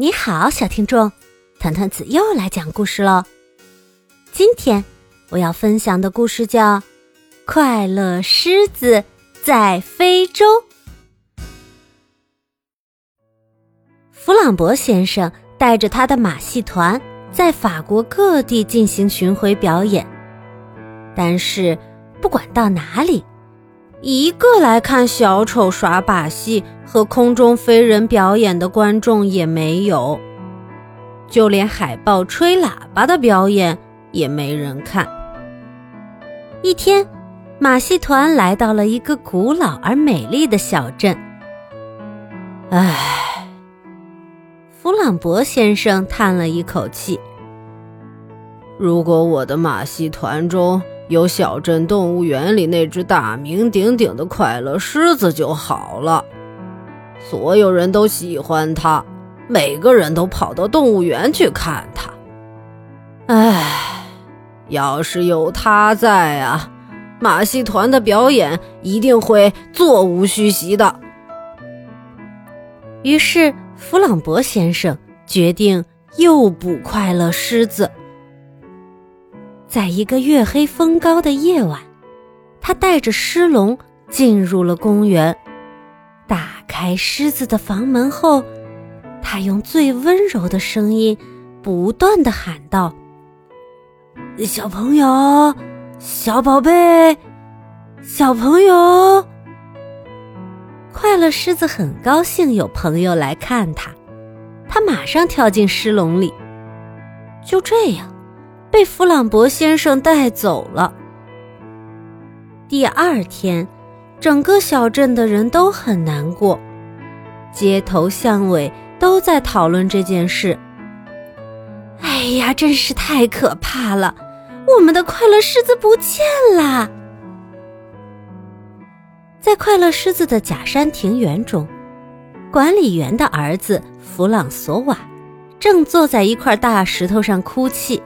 你好，小听众，团团子又来讲故事喽。今天我要分享的故事叫《快乐狮子在非洲》。弗朗博先生带着他的马戏团在法国各地进行巡回表演，但是不管到哪里，一个来看小丑耍把戏和空中飞人表演的观众也没有，就连海豹吹喇叭的表演也没人看。一天，马戏团来到了一个古老而美丽的小镇。唉，弗朗博先生叹了一口气：“如果我的马戏团中……”有小镇动物园里那只大名鼎鼎的快乐狮子就好了，所有人都喜欢它，每个人都跑到动物园去看它。唉，要是有它在啊，马戏团的表演一定会座无虚席的。于是，弗朗博先生决定诱捕快乐狮子。在一个月黑风高的夜晚，他带着狮龙进入了公园。打开狮子的房门后，他用最温柔的声音不断的喊道：“小朋友，小宝贝，小朋友！”快乐狮子很高兴有朋友来看他，他马上跳进狮笼里。就这样。被弗朗博先生带走了。第二天，整个小镇的人都很难过，街头巷尾都在讨论这件事。哎呀，真是太可怕了！我们的快乐狮子不见了。在快乐狮子的假山庭园中，管理员的儿子弗朗索瓦正坐在一块大石头上哭泣。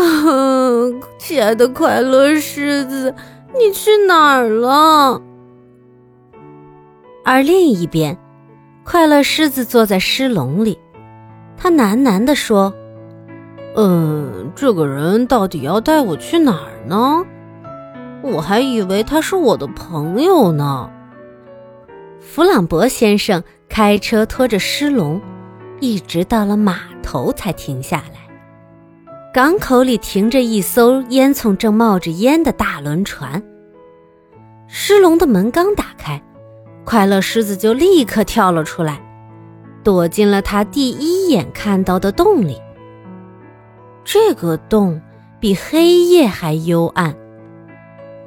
啊，亲爱的快乐狮子，你去哪儿了？而另一边，快乐狮子坐在狮笼里，他喃喃地说：“嗯，这个人到底要带我去哪儿呢？我还以为他是我的朋友呢。”弗朗博先生开车拖着狮笼，一直到了码头才停下来。港口里停着一艘烟囱正冒着烟的大轮船。狮笼的门刚打开，快乐狮子就立刻跳了出来，躲进了他第一眼看到的洞里。这个洞比黑夜还幽暗，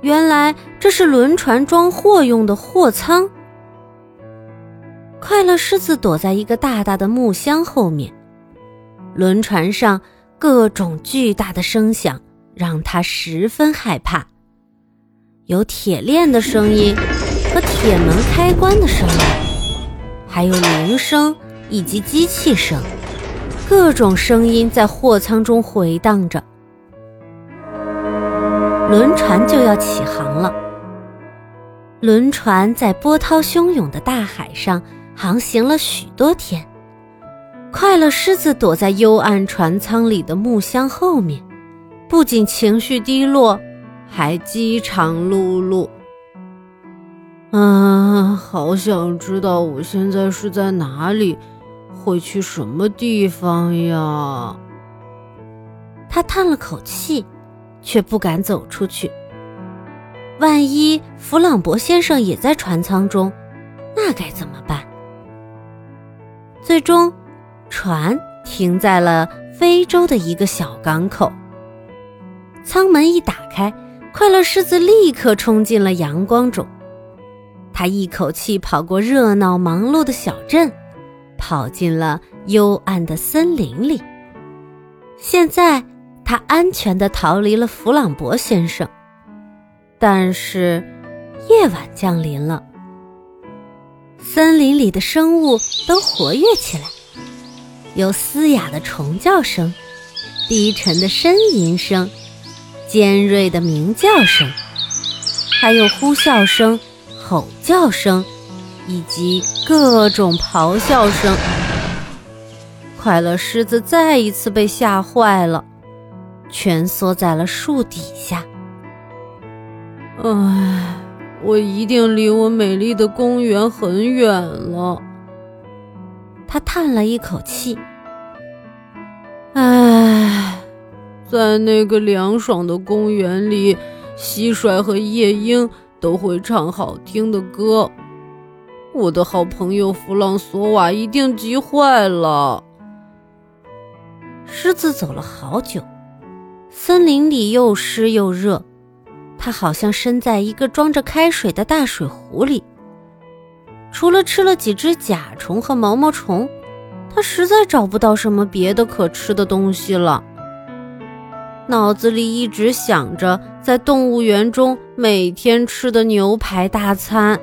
原来这是轮船装货用的货舱。快乐狮子躲在一个大大的木箱后面，轮船上。各种巨大的声响让他十分害怕，有铁链的声音和铁门开关的声音，还有铃声以及机器声，各种声音在货舱中回荡着。轮船就要起航了，轮船在波涛汹涌的大海上航行了许多天。快乐狮子躲在幽暗船舱里的木箱后面，不仅情绪低落，还饥肠辘辘。啊，好想知道我现在是在哪里，会去什么地方呀？他叹了口气，却不敢走出去。万一弗朗博先生也在船舱中，那该怎么办？最终。船停在了非洲的一个小港口。舱门一打开，快乐狮子立刻冲进了阳光中。他一口气跑过热闹忙碌的小镇，跑进了幽暗的森林里。现在，他安全的逃离了弗朗博先生。但是，夜晚降临了，森林里的生物都活跃起来。有嘶哑的虫叫声，低沉的呻吟声，尖锐的鸣叫声，还有呼啸声、吼叫声，以及各种咆哮声。快乐狮子再一次被吓坏了，蜷缩在了树底下。唉，我一定离我美丽的公园很远了。他叹了一口气。唉，在那个凉爽的公园里，蟋蟀和夜莺都会唱好听的歌。我的好朋友弗朗索瓦一定急坏了。狮子走了好久，森林里又湿又热，它好像身在一个装着开水的大水壶里。除了吃了几只甲虫和毛毛虫。他实在找不到什么别的可吃的东西了，脑子里一直想着在动物园中每天吃的牛排大餐。